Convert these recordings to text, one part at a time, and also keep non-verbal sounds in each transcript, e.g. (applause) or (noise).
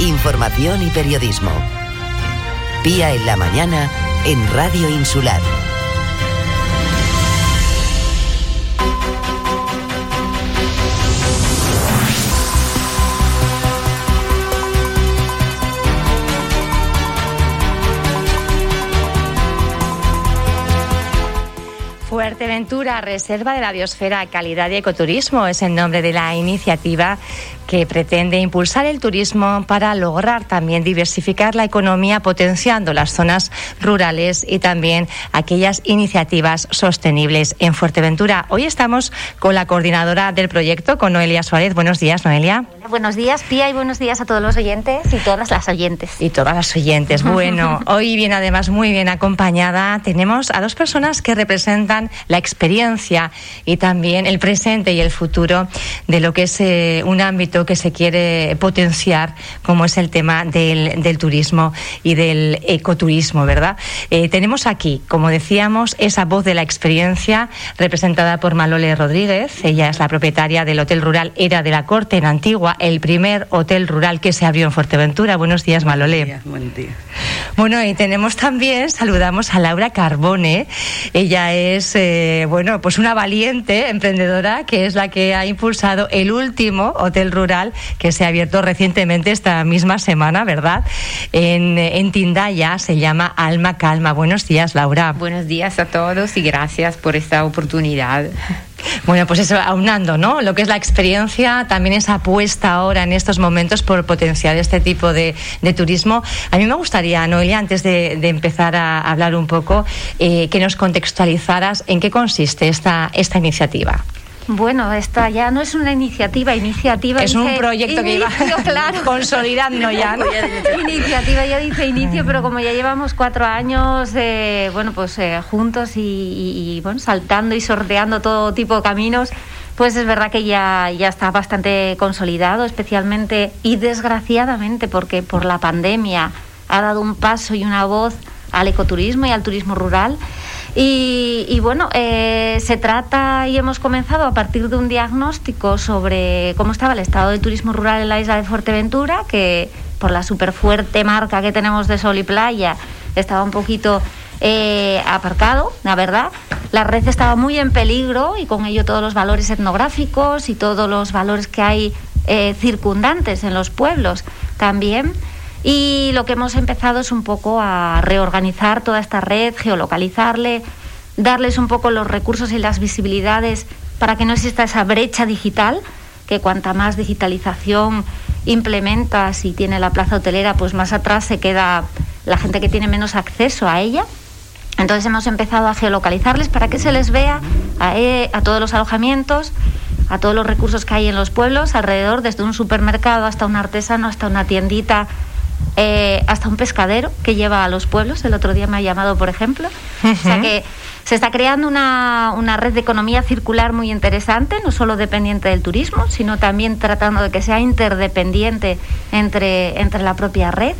información y periodismo. Pía en la mañana en Radio Insular. Fuerteventura, Reserva de la Biosfera, Calidad y Ecoturismo es el nombre de la iniciativa que pretende impulsar el turismo para lograr también diversificar la economía potenciando las zonas rurales y también aquellas iniciativas sostenibles en Fuerteventura. Hoy estamos con la coordinadora del proyecto, con Noelia Suárez. Buenos días, Noelia. buenos días, Pía, y buenos días a todos los oyentes y todas las oyentes. Y todas las oyentes. Bueno, (laughs) hoy viene además muy bien acompañada. Tenemos a dos personas que representan la experiencia y también el presente y el futuro de lo que es eh, un ámbito que se quiere potenciar, como es el tema del, turismo y del ecoturismo, ¿verdad? Eh, tenemos aquí, como decíamos, esa voz de la experiencia representada por Malole Rodríguez. Ella es la propietaria del Hotel Rural Era de la Corte en Antigua, el primer hotel rural que se abrió en Fuerteventura. Buenos días, Malole. Buen día. Bueno, y tenemos también, saludamos a Laura Carbone. Ella es, eh, bueno, pues una valiente emprendedora que es la que ha impulsado el último hotel rural que se ha abierto recientemente esta misma semana, ¿verdad? En, en Tindaya se llama Alma Calma. Buenos días, Laura. Buenos días a todos y gracias por esta oportunidad. Bueno, pues eso, aunando, ¿no? Lo que es la experiencia, también esa apuesta ahora en estos momentos por potenciar este tipo de, turismo. A mí me gustaría, Noelia, antes de, empezar a hablar un poco, eh, que nos contextualizaras en qué consiste esta, esta iniciativa. Bueno, esta ya no es una iniciativa, iniciativa. Es un proyecto que iba (laughs) claro. consolidando ya. iniciativa ya dice inicio, pero como ya llevamos cuatro años, eh, bueno, pues eh, juntos y, bueno, saltando y sorteando todo tipo de caminos, pues es verdad que ya, ya está bastante consolidado, especialmente y desgraciadamente porque por la pandemia ha dado un paso y una voz al ecoturismo y al turismo rural. Y, bueno, eh, se trata y hemos comenzado a partir de un diagnóstico sobre cómo estaba el estado del turismo rural en la isla de Fuerteventura, que por la súper fuerte marca que tenemos de sol y playa estaba un poquito eh, aparcado, la verdad. La red estaba muy en peligro y con ello todos los valores etnográficos y todos los valores que hay eh, circundantes en los pueblos también. Y lo que hemos empezado es un poco a reorganizar toda esta red, geolocalizarle, darles un poco los recursos y las visibilidades para que no exista esa brecha digital, que cuanta más digitalización implementas y tiene la plaza hotelera, pues más atrás se queda la gente que tiene menos acceso a ella. Entonces hemos empezado a geolocalizarles para que se les vea a, e, a todos los alojamientos, a todos los recursos que hay en los pueblos alrededor, desde un supermercado hasta un artesano, hasta una tiendita eh, hasta un pescadero que lleva a los pueblos. El otro día me ha llamado, por ejemplo. O sea que se está creando una, una, red de economía circular muy interesante, no solo dependiente del turismo, sino también tratando de que sea interdependiente entre, entre la propia red.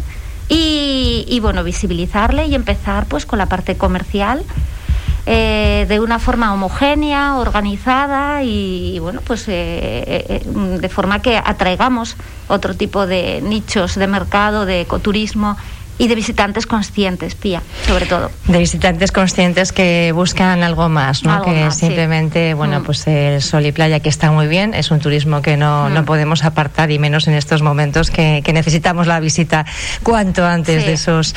Y, y bueno, visibilizarle y empezar pues con la parte comercial eh, de una forma homogénea, organizada y, bueno, pues eh, eh, de forma que atraigamos otro tipo de nichos de mercado, de ecoturismo y de visitantes conscientes, Pía, sobre todo. De visitantes conscientes que buscan algo más, ¿no? que simplemente, bueno, mm. pues el sol y playa que está muy bien, es un turismo que no, no mm. podemos apartar y menos en estos momentos que, necesitamos la visita cuanto antes de esos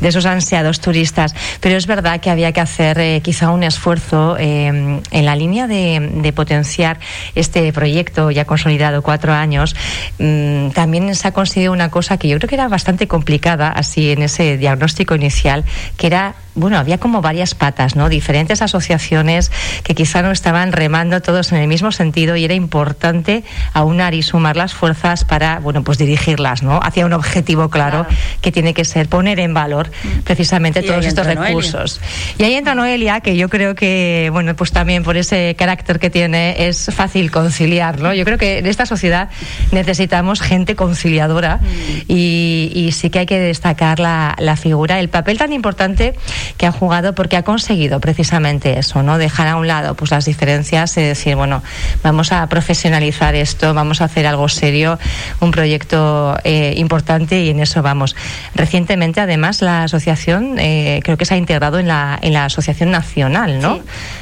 de esos ansiados turistas. Pero es verdad que había que hacer eh, quizá un esfuerzo eh, en la línea de, potenciar este proyecto ya consolidado cuatro años. Mm, también se ha conseguido una cosa que yo creo que era bastante complicada, así en ese diagnóstico inicial, que era bueno, había como varias patas, ¿no? Diferentes asociaciones que quizá no estaban remando todos en el mismo sentido y era importante aunar y sumar las fuerzas para, bueno, pues dirigirlas, ¿no? Hacia un objetivo claro, que tiene que ser poner en valor mm. precisamente todos estos recursos. Y ahí entra Noelia, que yo creo que, bueno, pues también por ese carácter que tiene es fácil conciliar, ¿no? Yo creo que en esta sociedad necesitamos gente conciliadora mm. y, sí que hay que destacar la, la figura, el papel tan importante que ha jugado porque ha conseguido precisamente eso, ¿no? Dejar a un lado pues las diferencias y decir, bueno, vamos a profesionalizar esto, vamos a hacer algo serio, un proyecto eh, importante y en eso vamos. Recientemente, además, la asociación eh, creo que se ha integrado en la, en la asociación nacional, ¿no?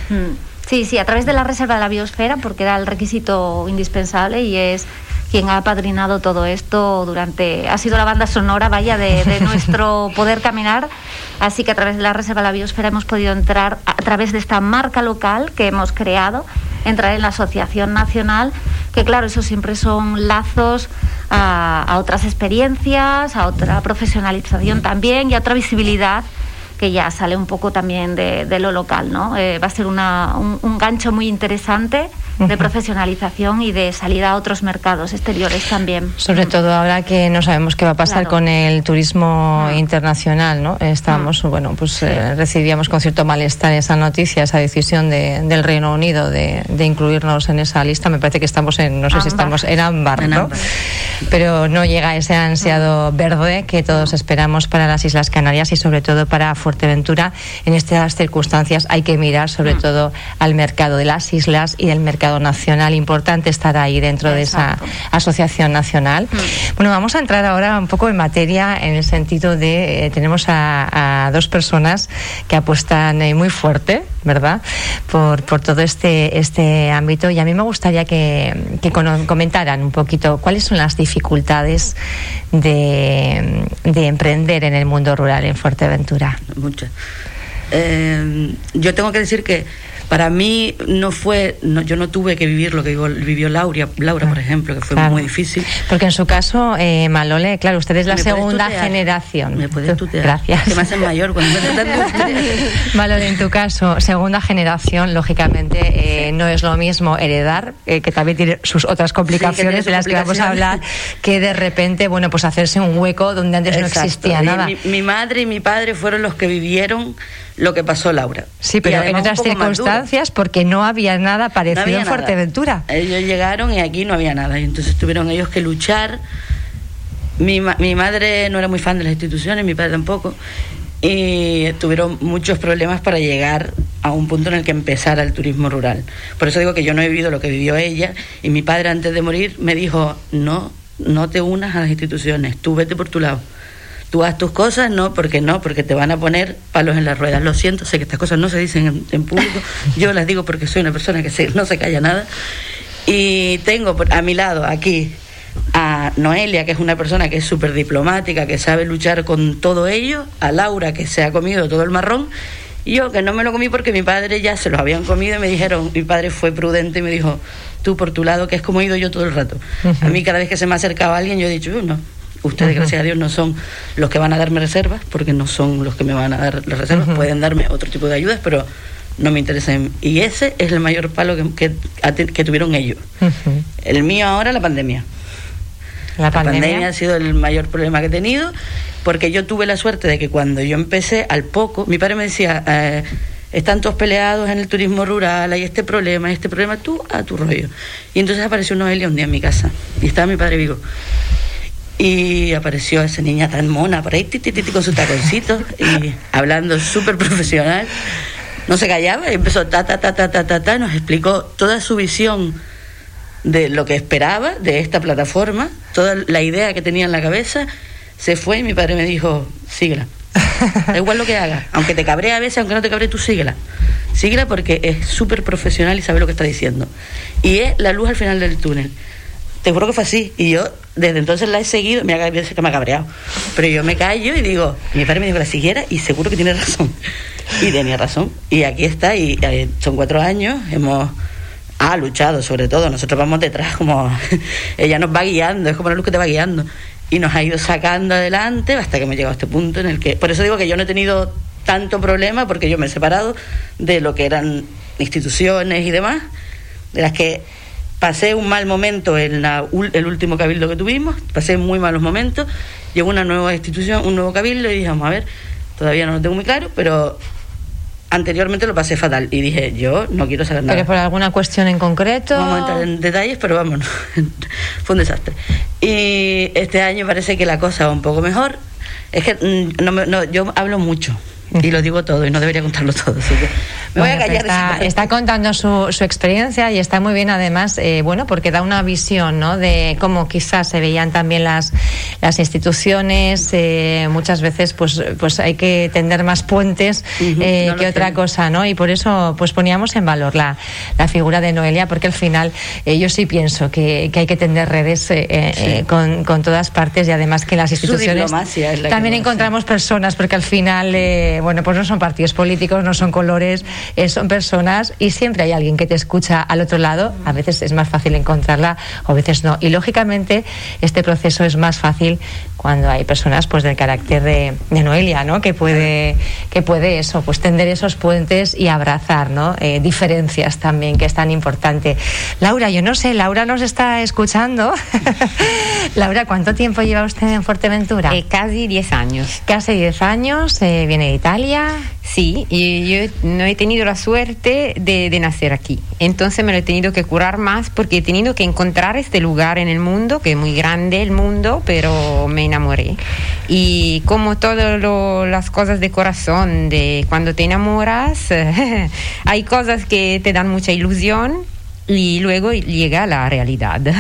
Mm. sí, sí, a través de la Reserva de la Biosfera, porque era el requisito indispensable y es quien ha apadrinado todo esto durante, ha sido la banda sonora, vaya, de, (laughs) nuestro poder caminar. Así que a través de la Reserva de la Biosfera hemos podido entrar, a través de esta marca local que hemos creado, entrar en la Asociación Nacional, que claro, eso siempre son lazos a, otras experiencias, a otra profesionalización también y a otra visibilidad que ya sale un poco también de, lo local, ¿no? Eh, va a ser una, un gancho muy interesante de profesionalización y de salida a otros mercados exteriores también. Sobre todo ahora que no sabemos qué va a pasar con el turismo ah. internacional, ¿no? Estamos, ah. bueno, pues eh, recibíamos con cierto malestar esa noticia, esa decisión de, del Reino Unido de, de, incluirnos en esa lista. Me parece que estamos en, no sé si estamos en ámbar, ¿no? Pero no llega ese ansiado ah. verde que todos esperamos para las Islas Canarias y sobre todo para Fuerteventura. En estas circunstancias hay que mirar sobre todo al mercado de las islas y del mercado nacional importante estar ahí dentro de esa asociación nacional. Mm. Bueno, vamos a entrar ahora un poco en materia en el sentido de eh, tenemos a, dos personas que apuestan eh, muy fuerte, ¿verdad? Por, por todo este, este ámbito y a mí me gustaría que, que comentaran un poquito cuáles son las dificultades de, de emprender en el mundo rural en Fuerteventura. Muchas. Eh, yo tengo que decir que para mí no fue, yo no tuve que vivir lo que vivió, Laura, Laura por ejemplo, que fue muy difícil. Porque en su caso, eh, Malole, claro, usted es la segunda generación. Me puedes tutear. Gracias. Que me hacen mayor cuando me (laughs) Malole, en tu caso, segunda generación, lógicamente eh, no es lo mismo heredar, eh, que también tiene sus otras complicaciones de las que vamos a hablar, que de repente, bueno, pues hacerse un hueco donde antes no existía nada. mi madre y mi padre fueron los que vivieron lo que pasó Laura. Sí, pero en otras circunstancias porque no había nada parecido en Fuerteventura. Ellos llegaron y aquí no había nada y entonces tuvieron ellos que luchar. Mi, mi madre no era muy fan de las instituciones, mi padre tampoco, y tuvieron muchos problemas para llegar a un punto en el que empezara el turismo rural. Por eso digo que yo no he vivido lo que vivió ella y mi padre antes de morir me dijo, no, no te unas a las instituciones, tú vete por tu lado tú haz tus cosas, no, porque no, porque te van a poner palos en las ruedas. Lo siento, sé que estas cosas no se dicen en, público, (laughs) yo las digo porque soy una persona que no se calla nada. Y tengo a mi lado aquí a Noelia, que es una persona que es súper diplomática, que sabe luchar con todo ello, a Laura, que se ha comido todo el marrón, y yo que no me lo comí porque mi padre ya se lo habían comido y me dijeron, mi padre fue prudente y me dijo, tú por tu lado, que es como he ido yo todo el rato. A mí cada vez que se me acercaba alguien yo he dicho, no, Ustedes, gracias a Dios, no son los que van a darme reservas, porque no son los que me van a dar las reservas. Pueden darme otro tipo de ayudas, pero no me interesan. Y ese es el mayor palo que, que, tuvieron ellos. El mío ahora, la pandemia. ¿La, pandemia? ha sido el mayor problema que he tenido, porque yo tuve la suerte de que cuando yo empecé, al poco, mi padre me decía, eh, están todos peleados en el turismo rural, hay este problema, este problema, tú a tu rollo. Y entonces apareció Noelia un día en mi casa, y estaba mi padre vivo. Y apareció esa niña tan mona por ahí, con sus taconcitos y (laughs) hablando súper profesional. No se callaba y empezó ta, ta, ta, ta, ta, ta, ta, nos explicó toda su visión de lo que esperaba de esta plataforma, toda la idea que tenía en la cabeza. Se fue y mi padre me dijo, síguela. Da igual lo que haga, aunque te cabree a veces, aunque no te cabree, tú síguela. Síguela porque es súper profesional y sabe lo que está diciendo. Y es la luz al final del túnel. Te juro que fue así. Y yo desde entonces la he seguido. Me ha, que me ha cabreado. Pero yo me callo y digo, mi padre me dijo la siguiera y seguro que tiene razón. Y tenía razón. Y aquí está. Y eh, son cuatro años. Hemos ha luchado sobre todo. Nosotros vamos detrás como (laughs) ella nos va guiando. Es como la luz que te va guiando. Y nos ha ido sacando adelante hasta que hemos llegado a este punto en el que... Por eso digo que yo no he tenido tanto problema porque yo me he separado de lo que eran instituciones y demás, de las que pasé un mal momento en el último cabildo que tuvimos, pasé muy malos momentos, llegó una nueva institución, un nuevo cabildo y dije, vamos a ver, todavía no lo tengo muy claro, pero anteriormente lo pasé fatal y dije, yo no quiero saber nada. ¿Pero por alguna cuestión en concreto? vamos a entrar en detalles, pero vámonos, (laughs) fue un desastre. Y este año parece que la cosa va un poco mejor. Es que mm, no, no, yo hablo mucho y lo digo todo y no debería contarlo todo. me voy a callar. Está, contando su, su, experiencia y está muy bien además, eh, bueno, porque da una visión ¿no? de cómo quizás se veían también las, las instituciones. Eh, muchas veces pues, pues hay que tender más puentes eh, que otra cosa, ¿no? Y por eso pues poníamos en valor la, la figura de Noelia, porque al final yo sí pienso que, que, hay que tender redes con, con, todas partes y además que las instituciones también encontramos personas, porque al final bueno, pues no son partidos políticos, no son colores, eh, son personas y siempre hay alguien que te escucha al otro lado. A veces es más fácil encontrarla, a veces no. Y lógicamente este proceso es más fácil cuando hay personas pues del carácter de, Noelia, ¿no? Que puede, que puede eso, pues tender esos puentes y abrazar, ¿no? Eh, diferencias también, que es tan importante. Laura, yo no sé, Laura nos está escuchando. (laughs) Laura, ¿cuánto tiempo lleva usted en Fuerteventura? Eh, casi 10 años. Casi 10 años, viene de Italia. Sí, y yo no he tenido la suerte de, de, nacer aquí. Entonces me lo he tenido que curar más porque he tenido que encontrar este lugar en el mundo, que es muy grande el mundo, pero me enamoré. Y como todas las cosas de corazón, de cuando te enamoras, (laughs) hay cosas que te dan mucha ilusión y luego llega la realidad. (laughs)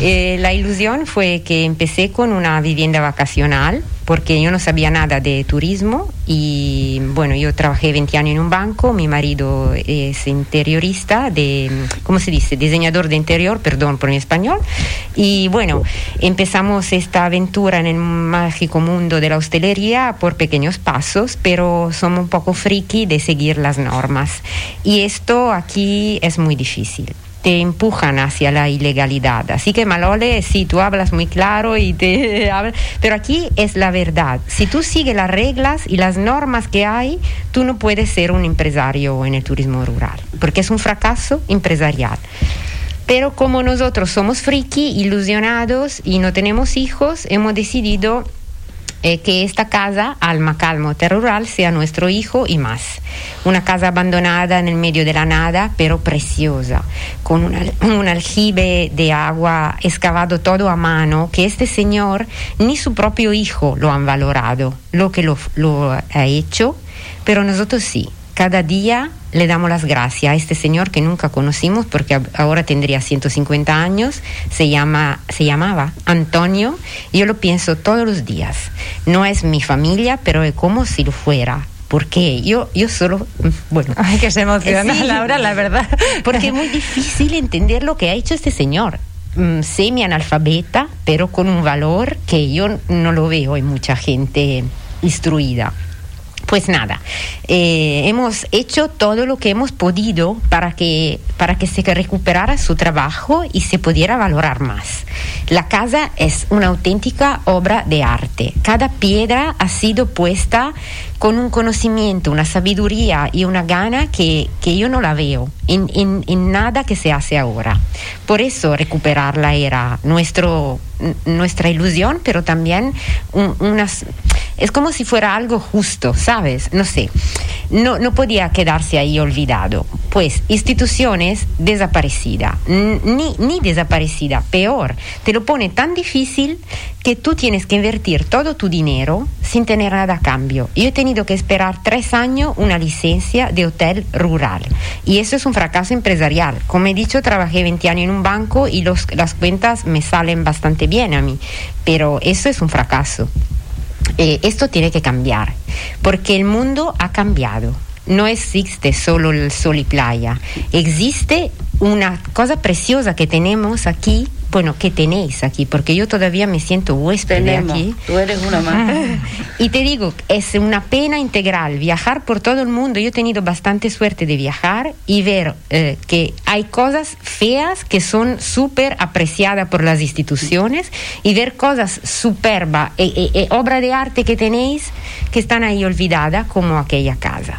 Eh, la ilusión fue que empecé con una vivienda vacacional porque yo no sabía nada de turismo y bueno, yo trabajé 20 años en un banco, mi marido es interiorista, de, ¿cómo se dice? Diseñador de interior, perdón por mi español. Y bueno, empezamos esta aventura en el mágico mundo de la hostelería por pequeños pasos, pero somos un poco friki de seguir las normas. Y esto aquí es muy difícil te empujan hacia la ilegalidad. Así que Malole, sí, tú hablas muy claro y te (laughs) pero aquí es la verdad. Si tú sigues las reglas y las normas que hay, tú no puedes ser un empresario en el turismo rural, porque es un fracaso empresarial. Pero como nosotros somos friki, ilusionados y no tenemos hijos, hemos decidido eh, que esta casa, Alma Calmo Rural, sea nuestro hijo y más. Una casa abandonada en el medio de la nada, pero preciosa, con (clears throat) un aljibe de agua excavado todo a mano, que este señor ni su propio hijo lo han valorado, lo que lo, lo ha hecho, pero nosotros sí. Cada día le damos las gracias a este señor que nunca conocimos porque ahora tendría 150 años, se, llama, se llamaba Antonio, yo lo pienso todos los días. No es mi familia, pero es como si lo fuera. Porque yo, yo solo, bueno. Ay, que se emociona Laura, la verdad. Porque es muy difícil entender lo que ha hecho este señor mm, semi-analfabeta, pero con un valor que yo no lo veo en mucha gente instruida. Pues nada, eh, hemos hecho todo lo que hemos podido para que, para que se recuperara su trabajo y se pudiera valorar más. La casa es una auténtica obra de arte. Cada piedra ha sido puesta con un conocimiento, una sabiduría y una gana que, que yo no la veo en, en, en, nada que se hace ahora. Por eso recuperarla era nuestro, nuestra ilusión, pero también unas, es como si fuera algo justo, ¿sabes? No sé, no, no podía quedarse ahí olvidado. Pues instituciones desaparecida, ni, ni desaparecida, peor, te lo pone tan difícil que tú tienes que invertir todo tu dinero sin tener nada a cambio. Yo he tenido que esperar tres años una licencia de hotel rural y eso es un fracaso empresarial. Como he dicho, trabajé 20 años en un banco y las cuentas me salen bastante bien a mí, pero eso es un fracaso. Eh, esto tiene que cambiar porque el mundo ha cambiado. No existe solo el sol y playa, existe una cosa preciosa que tenemos aquí bueno, ¿qué tenéis aquí? Porque yo todavía me siento huésped de aquí. Tú eres una más. y te digo, es una pena integral viajar por todo el mundo. Yo he tenido bastante suerte de viajar y ver eh, que hay cosas feas que son súper apreciadas por las instituciones y ver cosas superbas, e, e, e, obra de arte que tenéis que están ahí olvidadas como aquella casa.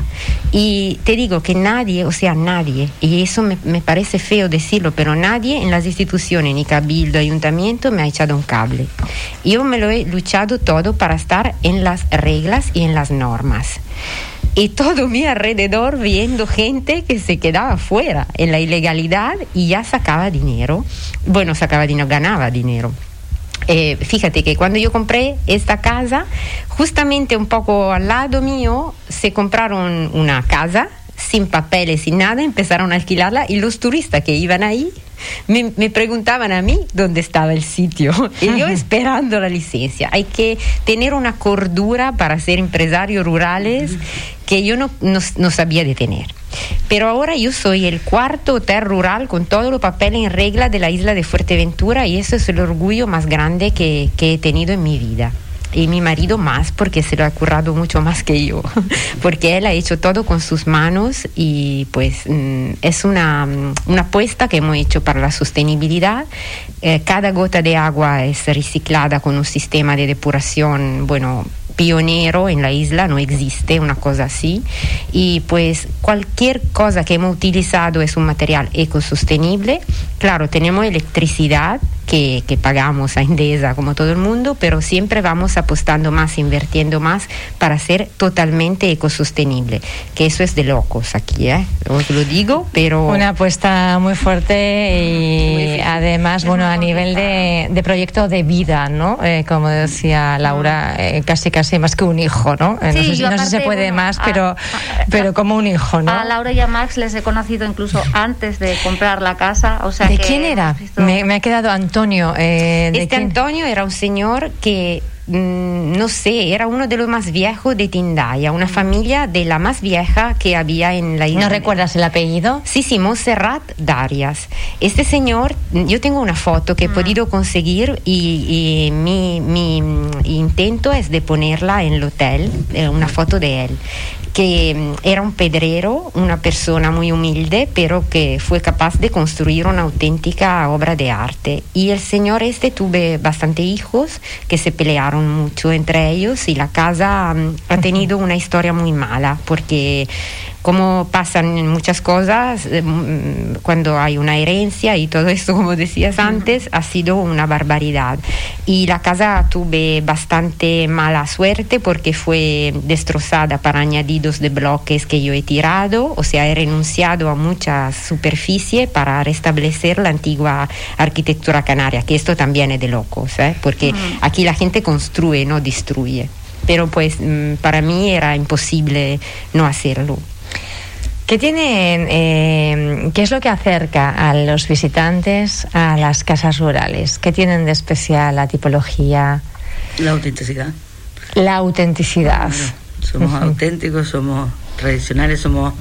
Y te digo que nadie, o sea, nadie, y eso me, me parece feo decirlo, pero nadie en las instituciones, ni cabildo, ayuntamiento, me ha echado un cable. Yo me lo he luchado todo para estar en las reglas y en las normas. Y todo mi alrededor viendo gente que se quedaba fuera en la ilegalidad y ya sacaba dinero. Bueno, sacaba dinero, ganaba dinero eh, fíjate que cuando yo compré esta casa, justamente un poco al lado mío se compraron una casa sin papeles, sin nada, empezaron a alquilarla y los turistas que iban ahí me, preguntaban a mí dónde estaba el sitio (laughs) y yo esperando la licencia. Hay que tener una cordura para ser empresarios rurales que yo no, no, sabía de tener. Pero ahora yo soy el cuarto hotel rural con todos los papeles en regla de la isla de Fuerteventura y eso es el orgullo más grande que, que he tenido en mi vida y mi marido más porque se lo ha currado mucho más que yo, (laughs) porque él ha hecho todo con sus manos y pues mm, es una, mm, una apuesta que hemos hecho para la sostenibilidad. Eh, cada gota de agua es reciclada con un sistema de depuración, bueno, pionero en la isla, no existe una cosa así. Y pues cualquier cosa que hemos utilizado es un material ecosostenible. Claro, tenemos electricidad que, que, pagamos a Endesa como todo el mundo, pero siempre vamos apostando más, invirtiendo más para ser totalmente ecosostenible, que eso es de locos aquí, ¿eh? os lo digo, pero... Una apuesta muy fuerte y además, bueno, a nivel de, de, proyecto de vida, ¿no? Eh, como decía Laura, eh, casi casi más que un hijo, ¿no? Eh, no, sé, no sé si se puede más, pero, pero como un hijo, ¿no? A Laura y a Max les he conocido incluso antes de comprar la casa, o sea ¿De quién era? Me, me ha quedado Antonio Antonio. Eh, este Antonio era un señor que mm, no sé, era uno de los más viejos de Tindaya, una familia de la más vieja que había en la isla. ¿No recuerdas el apellido? Sí, sí, Monserrat Darias. Este señor, yo tengo una foto que he mm. podido conseguir y, mi, mi, intento es de ponerla en el hotel, eh, una foto de él que mm, era un pedrero, una persona muy humilde, pero que fue capaz de construir una auténtica obra de arte. Y el señor este tuve bastante hijos que se pelearon mucho entre ellos y la casa mm, ha tenido una historia muy mala porque como pasan muchas cosas eh, mm, cuando hay una herencia y todo esto, (laughs) como decías antes, ha sido una barbaridad. Y la casa tuve bastante mala suerte porque fue destrozada para añadidos de bloques que yo he tirado, o sea, he renunciado a mucha superficie para restablecer la antigua arquitectura canaria, que esto también es de locos, ¿eh? porque aquí la gente construye, no destruye. Pero pues mm, para mí era imposible no hacerlo. ¿Qué tienen, eh, qué es lo que acerca a los visitantes a las casas rurales? ¿Qué tienen de especial la tipología? La autenticidad. La autenticidad. somos auténticos, somos tradicionales, somos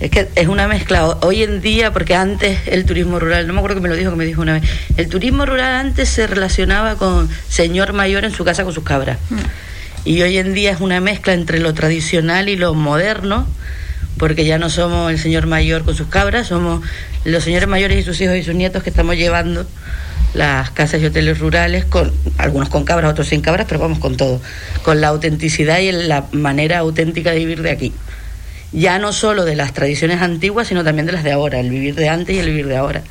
es que es una mezcla hoy en día, porque antes el turismo rural, no me acuerdo que me lo dijo, que me dijo una vez, el turismo rural antes se relacionaba con señor mayor en su casa con sus cabras. Mm. Y hoy en día es una mezcla entre lo tradicional y lo moderno, porque ya no somos el señor mayor con sus cabras, somos los señores mayores y sus hijos y sus nietos que estamos llevando las casas y hoteles rurales, con algunos con cabras, otros sin cabras, pero vamos con todo, con la autenticidad y la manera auténtica de vivir de aquí. Ya no solo de las tradiciones antiguas, sino también de las de ahora, el vivir de antes y el vivir de ahora.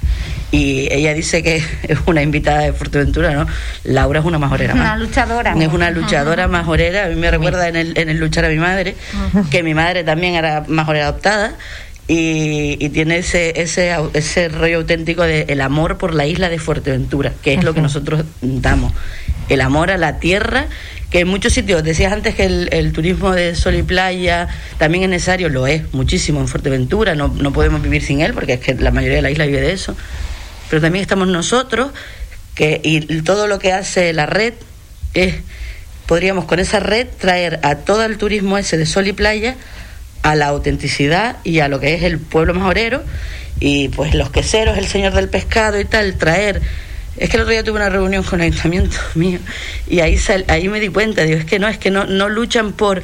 Y ella dice que (laughs) es una invitada de Fuerteventura, ¿no? Laura es una majorera más. Una luchadora. Es una luchadora majorera. A mí me recuerda en el, en el luchar a mi madre, que mi madre también era majorera adoptada. Y, y, tiene ese, ese, ese rollo auténtico de el amor por la isla de Fuerteventura, que es lo que nosotros damos. El amor a la tierra, que en muchos sitios, decías antes que el, turismo de sol y playa también es necesario, lo es muchísimo en Fuerteventura, no, no podemos vivir sin él, porque es que la mayoría de la isla vive de eso. Pero también estamos nosotros, que, y todo lo que hace la red es, podríamos con esa red traer a todo el turismo ese de sol y playa a la autenticidad y a lo que es el pueblo majorero y pues los queseros, el señor del pescado y tal, traer es que el otro día tuve una reunión con el ayuntamiento (laughs) mío y ahí ahí me di cuenta, digo, es que no, es que no, no luchan por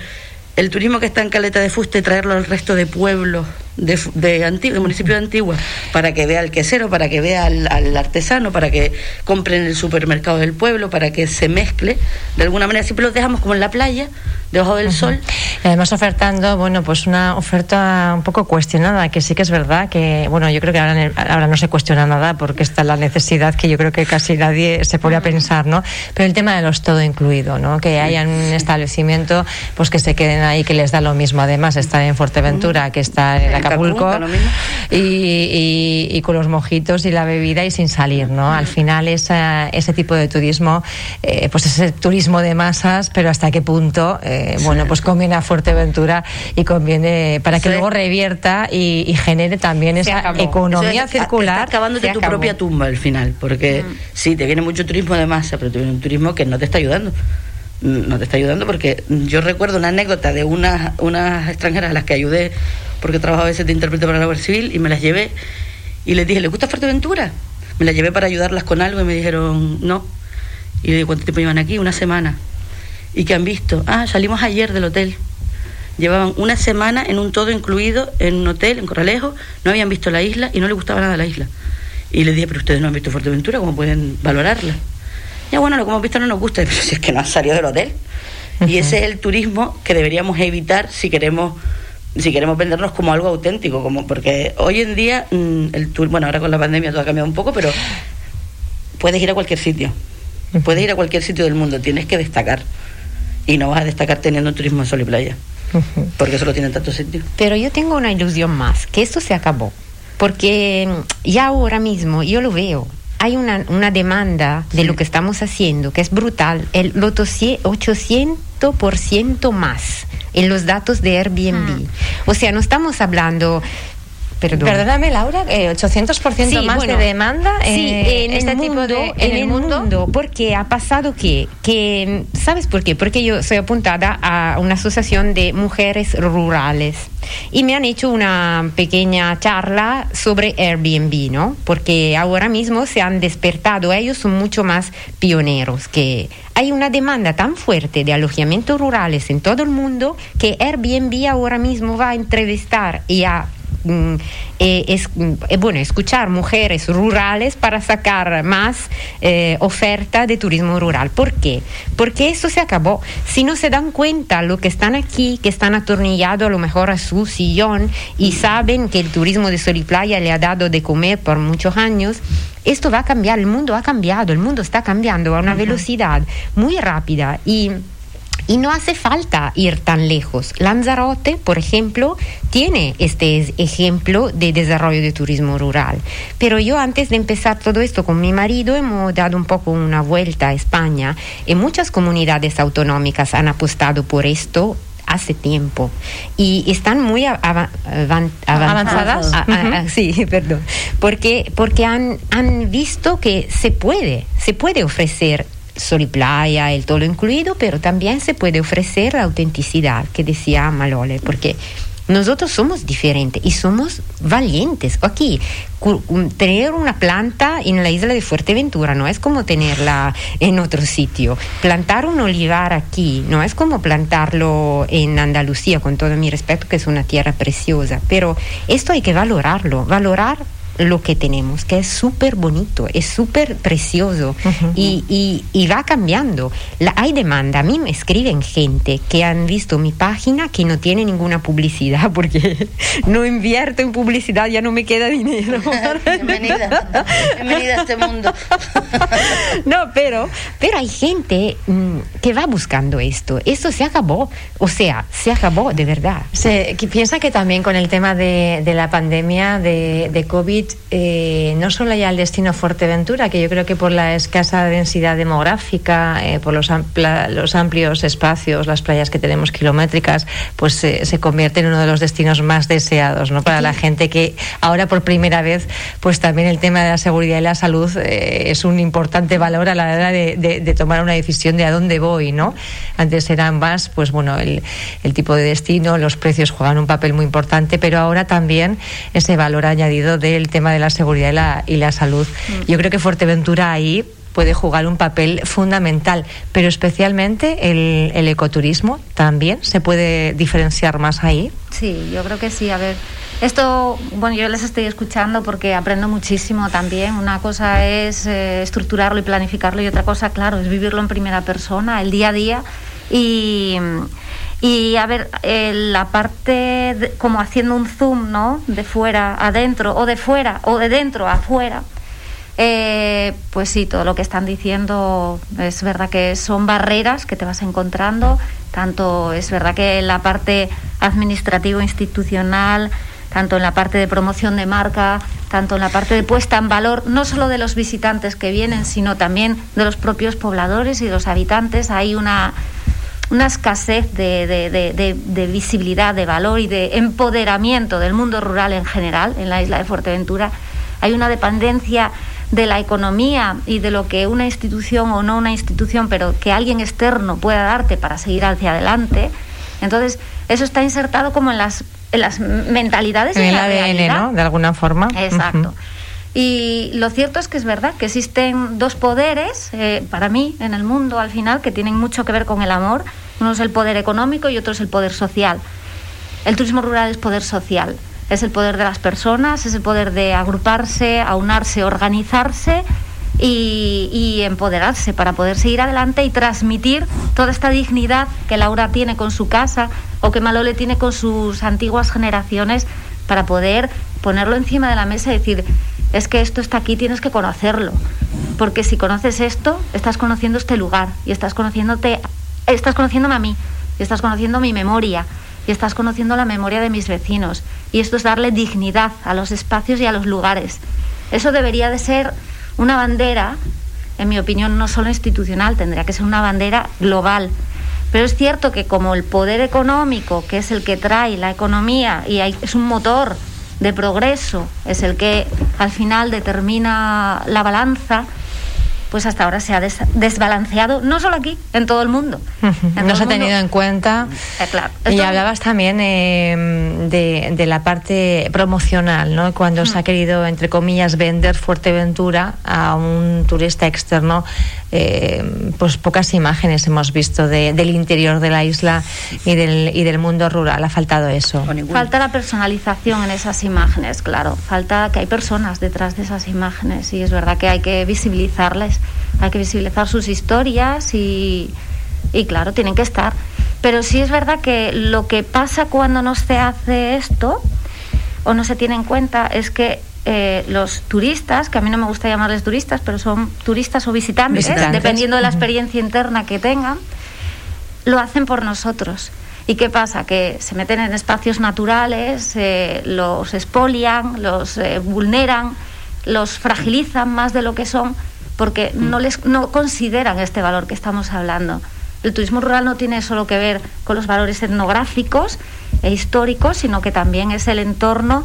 el turismo que está en Caleta de Fuste, traerlo al resto de pueblos de, de, Antigua, municipio de Antigua, para que vea al quesero, para que vea al, artesano, para que compren en el supermercado del pueblo, para que se mezcle. De alguna manera, siempre los dejamos como en la playa, debajo del sol. Y además ofertando, bueno, pues una oferta un poco cuestionada, que sí que es verdad que, bueno, yo creo que ahora, ahora no se cuestiona nada porque está la necesidad que yo creo que casi nadie se pone a pensar, ¿no? Pero el tema de los todo incluido, ¿no? Que hayan un establecimiento, pues que se queden ahí, que les da lo mismo además estar en Fuerteventura que estar en la Acapulco, y, con los mojitos y la bebida y sin salir, ¿no? Al final ese tipo de turismo, eh, pues ese turismo de masas, pero hasta qué punto, eh, bueno, pues conviene a Fuerteventura y conviene para que luego revierta y, genere también esa economía circular. Está acabándote tu propia tumba al final, porque mm. sí, te viene mucho turismo de masa, pero te viene un turismo que no te está ayudando. No te está ayudando porque yo recuerdo una anécdota de unas, unas extranjeras a las que ayudé porque trabajaba a veces de intérprete para la Guardia Civil y me las llevé y les dije, ¿les gusta Fuerteventura? Me las llevé para ayudarlas con algo y me dijeron, no. Y le dije, ¿cuánto tiempo llevan aquí? Una semana. ¿Y qué han visto? Ah, salimos ayer del hotel. Llevaban una semana en un todo incluido en un hotel en Corralejo, no habían visto la isla y no les gustaba nada la isla. Y les dije, pero ustedes no han visto Fuerteventura, ¿cómo pueden valorarla? Ya bueno, lo que hemos visto no nos gusta, (laughs) pero si es que no han salido del hotel. Y ese es el turismo que deberíamos evitar si queremos si queremos vendernos como algo auténtico, como porque hoy en día mm, el tour, bueno, ahora con la pandemia todo ha cambiado un poco, pero puedes ir a cualquier sitio. Puedes ir a cualquier sitio del mundo, tienes que destacar. Y no vas a destacar teniendo un turismo de sol y playa. Porque eso lo tienen tantos sitios. Pero yo tengo una ilusión más, que esto se acabó. Porque ya ahora mismo yo lo veo hay una, una demanda de lo que estamos haciendo que es brutal, el 800% más en los datos de Airbnb. Ah. O sea, no estamos hablando Perdóname, Laura, 800% eh, más de demanda eh, en este tipo de, en, el, mundo? Porque ha pasado que, que, ¿sabes por qué? Porque yo soy apuntada a una asociación de mujeres rurales y me han hecho una pequeña charla sobre Airbnb, ¿no? Porque ahora mismo se han despertado, ellos son mucho más pioneros que hay una demanda tan fuerte de alojamientos rurales en todo el mundo que Airbnb ahora mismo va a entrevistar y a eh, es, eh, bueno, escuchar mujeres rurales para sacar más eh, oferta de turismo rural. ¿Por qué? Porque eso se acabó. Si no se dan cuenta lo que están aquí, que están atornillados a lo mejor a su sillón y saben que el turismo de sol y playa le ha dado de comer por muchos años, esto va a cambiar, el mundo ha cambiado, el mundo está cambiando a una velocidad muy rápida y y no hace falta ir tan lejos. Lanzarote, por ejemplo, tiene este ejemplo de desarrollo de turismo rural. Pero yo antes de empezar todo esto con mi marido hemos dado un poco una vuelta a España y muchas comunidades autonómicas han apostado por esto hace tiempo y están muy avanzadas. sí, (laughs) perdón. Porque, porque han, han visto que se puede, se puede ofrecer sol y playa, el todo incluido, pero también se puede ofrecer la autenticidad que decía Malole, porque nosotros somos diferentes y somos valientes. Aquí, tener una planta en la isla de Fuerteventura no es como tenerla en otro sitio. Plantar un olivar aquí no es como plantarlo en Andalucía, con todo mi respeto, que es una tierra preciosa. Pero esto hay que valorarlo, valorar lo que tenemos, que es súper bonito, es súper precioso y, y, va cambiando. La, hay demanda. A mí me escriben gente que han visto mi página que no tiene ninguna publicidad (laughs) porque no invierto en publicidad, ya no me queda dinero. (laughs) bienvenida, bienvenida a este mundo. (laughs) no, pero, pero hay gente mm, que va buscando esto. Esto se acabó. O sea, se acabó de verdad. Se, piensa que también con el tema de, de la pandemia de, de COVID eh, no solo ya el destino Fuerteventura, que yo creo que por la escasa densidad demográfica, eh, por los, los, amplios espacios, las playas que tenemos kilométricas, pues se convierte en uno de los destinos más deseados ¿no? para la gente que ahora por primera vez, pues también el tema de la seguridad y la salud eh, es un importante valor a la hora de, tomar una decisión de a dónde voy. ¿no? Antes eran más, pues bueno, el, el tipo de destino, los precios juegan un papel muy importante, pero ahora también ese valor añadido del tema de la seguridad y la, y la salud. Mm. Yo creo que Fuerteventura ahí puede jugar un papel fundamental, pero especialmente el, el, ecoturismo también se puede diferenciar más ahí. Sí, yo creo que sí. A ver, esto, bueno, yo les estoy escuchando porque aprendo muchísimo también. Una cosa es eh, estructurarlo y planificarlo y otra cosa, claro, es vivirlo en primera persona, el día a día y y a ver, eh, la parte como haciendo un zoom, ¿no? De fuera adentro o de fuera o de dentro afuera. Eh, pues sí, todo lo que están diciendo es verdad que son barreras que te vas encontrando. Tanto es verdad que la parte administrativo institucional tanto en la parte de promoción de marca, tanto en la parte de puesta en valor, no solo de los visitantes que vienen, sino también de los propios pobladores y de los habitantes. Hay una, una escasez de, visibilidad, de valor y de empoderamiento del mundo rural en general en la isla de Fuerteventura. Hay una dependencia de la economía y de lo que una institución o no una institución, pero que alguien externo pueda darte para seguir hacia adelante. Entonces, eso está insertado como en las, en las mentalidades en el ADN, ¿no? De alguna forma. Exacto. Y lo cierto es que es verdad que existen dos poderes, eh, para mí, en el mundo al final, que tienen mucho que ver con el amor. Uno es el poder económico y otro es el poder social. El turismo rural es poder social es el poder de las personas, es el poder de agruparse, aunarse, organizarse y, empoderarse para poder seguir adelante y transmitir toda esta dignidad que Laura tiene con su casa o que Malole tiene con sus antiguas generaciones para poder ponerlo encima de la mesa y decir, es que esto está aquí, tienes que conocerlo. Porque si conoces esto, estás conociendo este lugar y estás conociéndote, estás conociéndome a mí y estás conociendo mi memoria y estás conociendo la memoria de mis vecinos. Y esto es darle dignidad a los espacios y a los lugares. Eso debería de ser una bandera, en mi opinión, no solo institucional, tendría que ser una bandera global. Pero es cierto que como el poder económico, que es el que trae la economía y es un motor de progreso, es el que al final determina la balanza, pues hasta ahora se ha desbalanceado, no solo aquí, en todo el mundo. no se ha tenido en cuenta. Eh, y hablabas también eh, de, la parte promocional, ¿no? Cuando se ha querido, entre comillas, vender Fuerteventura a un turista externo, eh, pues pocas imágenes hemos visto del interior de la isla y del, y del mundo rural. Ha faltado eso. Falta la personalización en esas imágenes, claro. Falta que hay personas detrás de esas imágenes y es verdad que hay que visibilizarles hay que visibilizar sus historias y, claro, tienen que estar. Pero sí es verdad que lo que pasa cuando no se hace esto o no se tiene en cuenta es que eh, los turistas, que a mí no me gusta llamarles turistas, pero son turistas o visitantes, dependiendo de la experiencia interna que tengan, lo hacen por nosotros. ¿Y qué pasa? Que se meten en espacios naturales, eh, los expolian, los eh, vulneran, los fragilizan más de lo que son porque no, les, no consideran este valor que estamos hablando. El turismo rural no tiene solo que ver con los valores etnográficos e históricos, sino que también es el entorno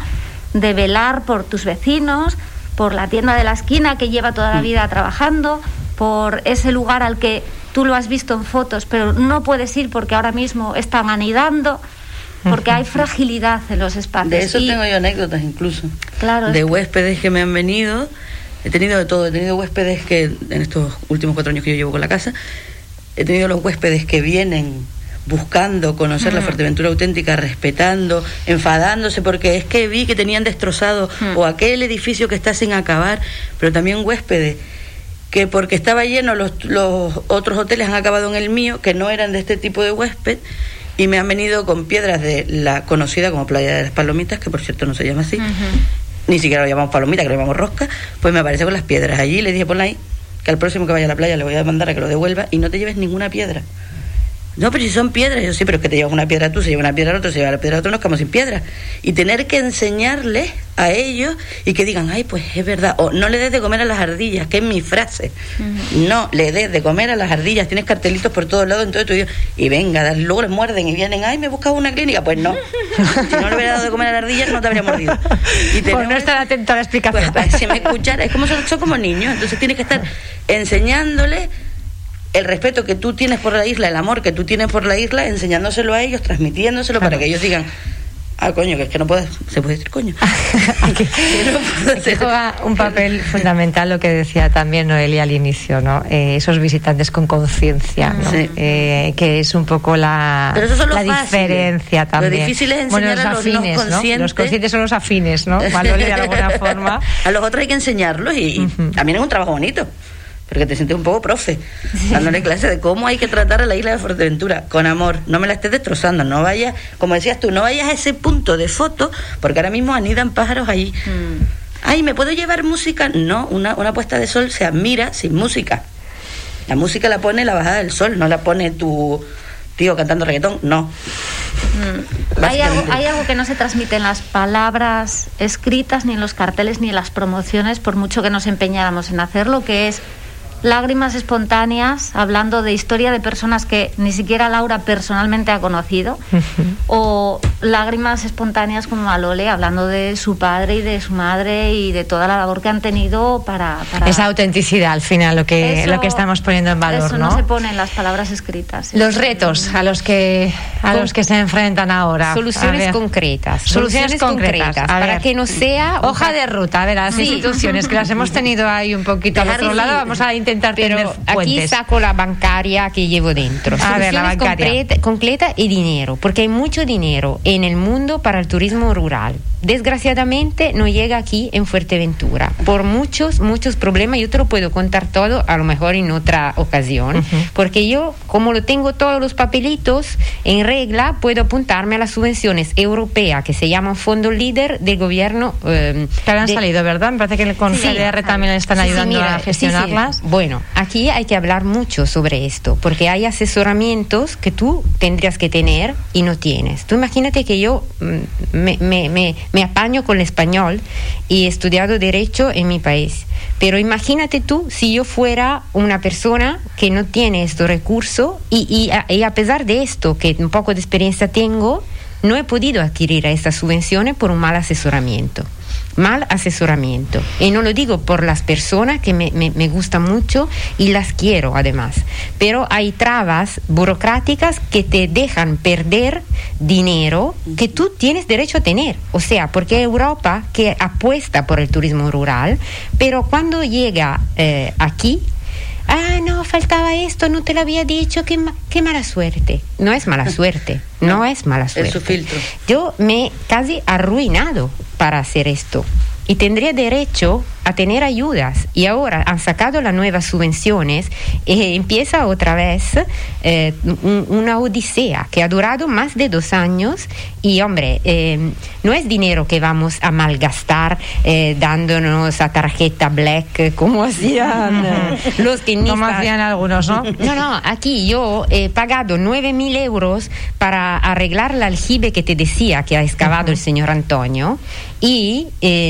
de velar por tus vecinos, por la tienda de la esquina que lleva toda la vida trabajando, por ese lugar al que tú lo has visto en fotos, pero no puedes ir porque ahora mismo están anidando, porque hay (laughs) fragilidad en los espacios. De eso tengo yo anécdotas incluso. Claro. De huéspedes que me han venido He tenido de todo, he tenido huéspedes que en estos últimos cuatro años que yo llevo con la casa, he tenido los huéspedes que vienen buscando conocer la Fuerteventura auténtica, respetando, enfadándose porque es que vi que tenían destrozado o aquel edificio que está sin acabar, pero también huéspedes que porque estaba lleno los, los otros hoteles han acabado en el mío, que no eran de este tipo de huésped, y me han venido con piedras de la conocida como Playa de las Palomitas, que por cierto no se llama así, ni siquiera lo llamamos palomita, que lo llamamos rosca, pues me aparece con las piedras. Allí le dije, por ahí, que al próximo que vaya a la playa le voy a mandar a que lo devuelva y no te lleves ninguna piedra. No, pero si son piedras, yo sí, pero es que te llevas una piedra tú, se lleva una piedra al otro, se lleva la piedra al otro, nos quedamos sin piedra. Y tener que enseñarles a ellos y que digan, ay, pues es verdad, o no le des de comer a las ardillas, que es mi frase. No, le des de comer a las ardillas, tienes cartelitos por todos lados, entonces tú dices, y venga, luego les muerden y vienen, ay, me buscas una clínica. Pues no, si no le hubiera dado de comer a las ardillas, no te habría mordido. Y Por no estar atento a la explicación. Pues, si me escuchara, es como son, son como niños, entonces tienes que estar enseñándoles el respeto que tú tienes por la isla, el amor que tú tienes por la isla, enseñándoselo a ellos, transmitiéndoselo para que ellos digan, Ah, coño, que es que no puedes, se puede decir coño. (laughs) (laughs) aquí, juega un papel fundamental lo que decía también Noelia al inicio, ¿no? Eh, esos visitantes con conciencia, ¿no? Eh, que es un poco la, la diferencia también. Lo difícil es enseñar a los afines, conscientes. Los conscientes son los afines, ¿no? Valores de (laughs) alguna forma. A los otros hay que enseñarlos y, también es un trabajo bonito porque te sientes un poco profe, dándole clase de cómo hay que tratar a la isla de Fuerteventura, con amor, no me la estés destrozando, no vayas, como decías tú, no vayas a ese punto de foto, porque ahora mismo anidan pájaros allí. Mm. Ay, ¿me puedo llevar música? No, una, una puesta de sol se admira sin música. La música la pone la bajada del sol, no la pone tu, tío cantando reggaetón, no. Mm. Hay algo, hay algo que no se transmite en las palabras escritas, ni en los carteles, ni en las promociones, por mucho que nos empeñáramos en hacerlo, que es lágrimas espontáneas, hablando de historia de personas que ni siquiera Laura personalmente ha conocido, o lágrimas espontáneas como Malole, hablando de su padre y de su madre y de toda la labor que han tenido para... Esa autenticidad al final, lo que, lo que estamos poniendo en valor, eso ¿no? se pone en las palabras escritas. Los retos a los que, a los que se enfrentan ahora. Soluciones concretas. Soluciones, concretas. para que no sea... Hoja de ruta, a ver, las instituciones que las hemos tenido ahí un poquito al otro lado, vamos a intentar Pero aquí saco la bancaria que llevo dentro. A ver, la bancaria. completa y dinero, porque hay mucho dinero en el mundo para el turismo rural. Desgraciadamente no llega aquí en Fuerteventura por muchos, muchos problemas. Yo te lo puedo contar todo, a lo mejor en otra ocasión, porque yo, como lo tengo todos los papelitos en regla, puedo apuntarme a las subvenciones europeas que se llaman Fondo Líder del gobierno. Eh, que han salido, ¿verdad? Me parece que con sí, CDR también están ayudando a gestionarlas. Bueno, aquí hay que hablar mucho sobre esto, porque hay asesoramientos que tú tendrías que tener y no tienes. Tú imagínate que yo mm, me, apaño con el español y he estudiado derecho en mi país. Pero imagínate tú si yo fuera una persona que no tiene estos recursos y, y, a, pesar de esto, que un poco de experiencia tengo, no he podido adquirir estas subvenciones por un mal asesoramiento mal asesoramiento. Y no lo digo por las personas que me, me, gustan mucho y las quiero además, pero hay trabas burocráticas que te dejan perder dinero que tú tienes derecho a tener. O sea, porque Europa que apuesta por el turismo rural, pero cuando llega eh, aquí ah, no, faltaba esto, no te lo había dicho, qué, qué mala suerte. No es mala (laughs) suerte, no, es mala suerte. Es su filtro. Yo me he casi arruinado para hacer esto y tendría derecho a tener ayudas. Y ahora han sacado las nuevas subvenciones. Y empieza otra vez eh, una odisea que ha durado más de dos años. Y hombre, eh, no es dinero que vamos a malgastar eh, dándonos a tarjeta black como hacían (laughs) los que Como hacían algunos, ¿no? No, no, aquí yo he pagado 9 mil euros para arreglar el aljibe que te decía que ha excavado el señor Antonio y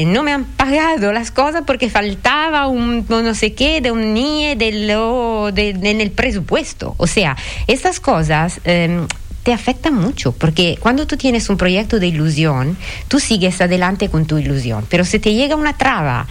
no me han pagado las cosas porque faltaba un no sé qué de un NIE de lo, de, en el presupuesto. O sea, estas cosas... Eh, te afectan mucho, porque cuando tú tienes un proyecto de ilusión, tú sigues adelante con tu ilusión, pero si te llega una traba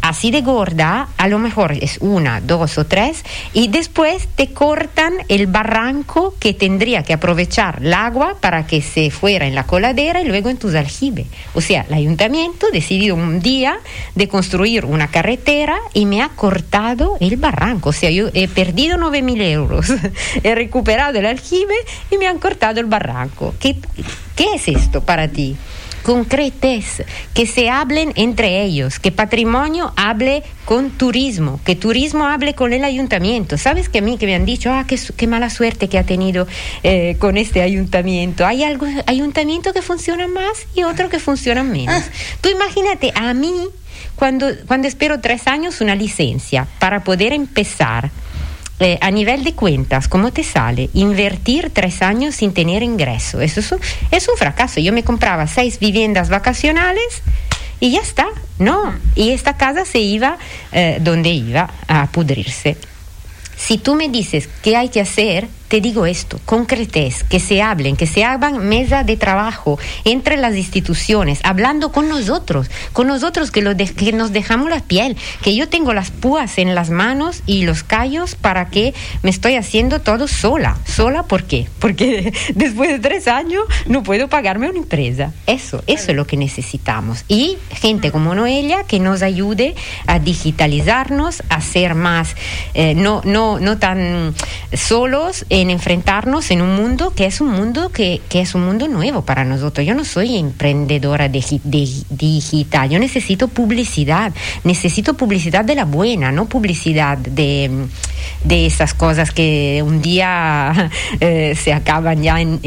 así de gorda, a lo mejor es una, dos o tres, y después te cortan el barranco que tendría que aprovechar el agua para que se fuera en la coladera y luego en tus aljibes. O sea, el ayuntamiento decidió un día de construir una carretera y me ha cortado el barranco. O sea, yo he perdido 9 mil euros, (laughs) he recuperado el aljibe y me han cortado el barranco. ¿Qué, ¿Qué es esto para ti? Concretes, que se hablen entre ellos, que patrimonio hable con turismo, que turismo hable con el ayuntamiento. ¿Sabes que a mí que me han dicho, ah, qué, mala suerte que ha tenido eh, con este ayuntamiento? Hay algo, ayuntamientos que funcionan más y otros que funcionan menos. Ah. Tú imagínate, a mí, cuando, cuando espero tres años una licencia para poder empezar, eh, a nivel de cuentas, ¿cómo te sale invertir tres años sin tener ingreso? Eso es un, es un fracaso. Yo me compraba seis viviendas vacacionales y ya está. No, y esta casa se iba eh, donde iba a pudrirse. Si tú me dices qué hay que hacer, te digo esto, concretes, que se hablen, que se hagan mesa de trabajo entre las instituciones, hablando con nosotros, con nosotros que, lo que nos dejamos la piel, que yo tengo las púas en las manos y los callos para que me estoy haciendo todo sola. ¿Sola por qué? Porque (laughs) después de tres años no puedo pagarme una empresa. Eso, eso es lo que necesitamos. Y gente como Noelia que nos ayude a digitalizarnos, a ser más, eh, no, no, no tan solos en enfrentarnos en un mundo que es un mundo que, que es un mundo nuevo para nosotros. Yo no soy emprendedora de, digital, yo necesito publicidad, necesito publicidad de la buena, no publicidad de, de esas cosas que un día (laughs) eh, se acaban ya. En,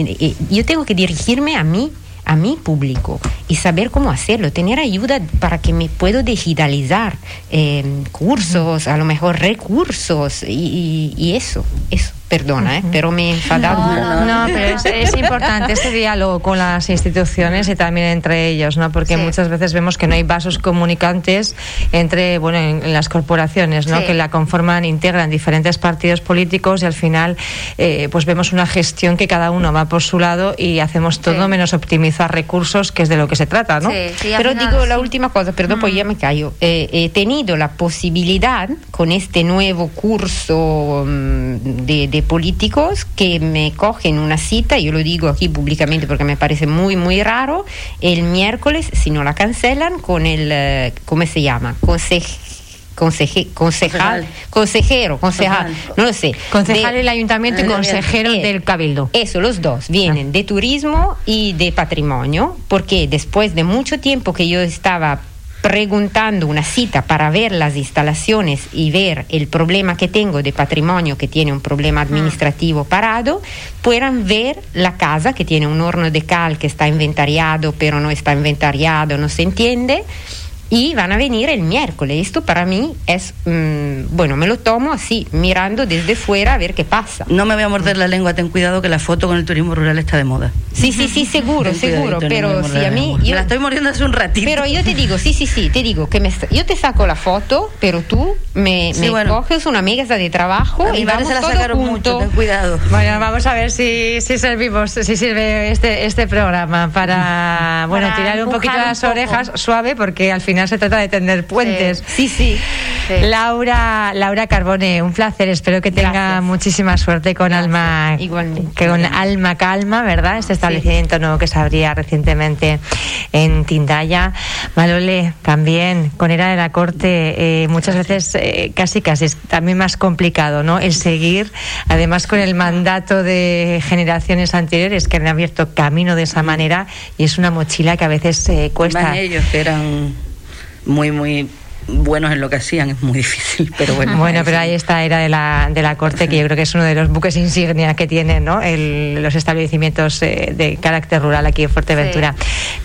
yo tengo que dirigirme a mí a mi público y saber cómo hacerlo, tener ayuda para que me puedo digitalizar, eh, cursos, a lo mejor recursos y, y, eso, eso. Perdona, ¿eh? pero me he enfadado. No, (laughs) pero es, importante este diálogo con las instituciones y también entre ellos, ¿no? Porque muchas veces vemos que no hay vasos comunicantes entre, bueno, en, las corporaciones, ¿no? Que la conforman, integran diferentes partidos políticos y al final, eh, pues vemos una gestión que cada uno va por su lado y hacemos todo menos optimizar recursos, que es de lo que se trata, ¿no? pero digo la última cosa, perdón, pues ya me callo. Eh, he tenido la posibilidad con este nuevo curso mm, de, políticos que me cogen una cita, yo lo digo aquí públicamente porque me parece muy, muy raro, el miércoles, si no la cancelan, con el, eh, ¿cómo se llama? concejal, consejero, concejal, no lo sé. Concejal del ayuntamiento y consejero del cabildo. Eso, los dos vienen ah. de turismo y de patrimonio, porque después de mucho tiempo que yo estaba preguntando una cita para ver las instalaciones y ver el problema que tengo de patrimonio, que tiene un problema administrativo parado, puedan ver la casa que tiene un horno de cal que está inventariado, pero no está inventariado, no se entiende y van a venir el miércoles. Esto para mí es, mm, bueno, me lo tomo así, mirando desde fuera a ver qué pasa. No me voy a morder la lengua, ten cuidado que la foto con el turismo rural está de moda. Sí, sí, sí, seguro, seguro, pero si a mí... Yo, la estoy mordiendo hace un ratito. Pero yo te digo, sí, sí, sí, te digo que me, yo te saco la foto, pero tú me, coges una amiga de trabajo y vamos se la sacaron mucho, ten cuidado. Bueno, vamos a ver si, si servimos, si sirve este, este programa para, (laughs) bueno, tirar un poquito las orejas suave porque al final se trata de tender puentes. Sí, sí. Laura, Laura Carbone, un placer. Espero que tenga muchísima suerte con Alma, Igualmente. con Alma Calma, ¿verdad? Este establecimiento nuevo que se abría recientemente en Tindaya. Malole, también con Era de la Corte, eh, muchas veces eh, casi casi es también más complicado, ¿no? El seguir, además con el mandato de generaciones anteriores que han abierto camino de esa manera y es una mochila que a veces eh, cuesta. ellos que eran muy, muy buenos en lo que hacían es muy difícil, pero bueno. Bueno, pero ahí está, era de la, de la corte, que yo creo que es uno de los buques insignia que tienen ¿no? los establecimientos eh, de carácter rural aquí en Fuerteventura.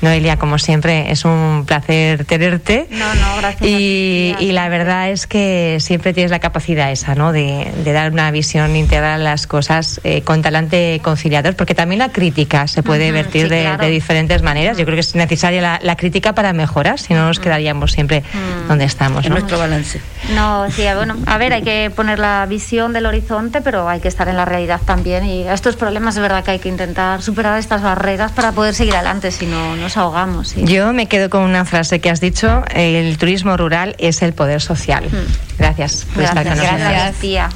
Noelia, como siempre, es un placer tenerte. No, no, gracias. Y, y la verdad es que siempre tienes la capacidad esa, ¿no? De, de dar una visión integral a las cosas eh, con talante conciliador, porque también la crítica se puede vertir de, de, diferentes maneras. Yo creo que es necesaria la, la crítica para mejorar, si no nos quedaríamos siempre donde estamos. En nuestro balance. No, sí, bueno, a ver, hay que poner la visión del horizonte, pero hay que estar en la realidad también. Y estos problemas es verdad que hay que intentar superar estas barreras para poder seguir adelante, si no nos ahogamos. Yo me quedo con una frase que has dicho, el turismo rural es el poder social. Hmm. Gracias por Gracias, estar con nosotros. Gracias, tía.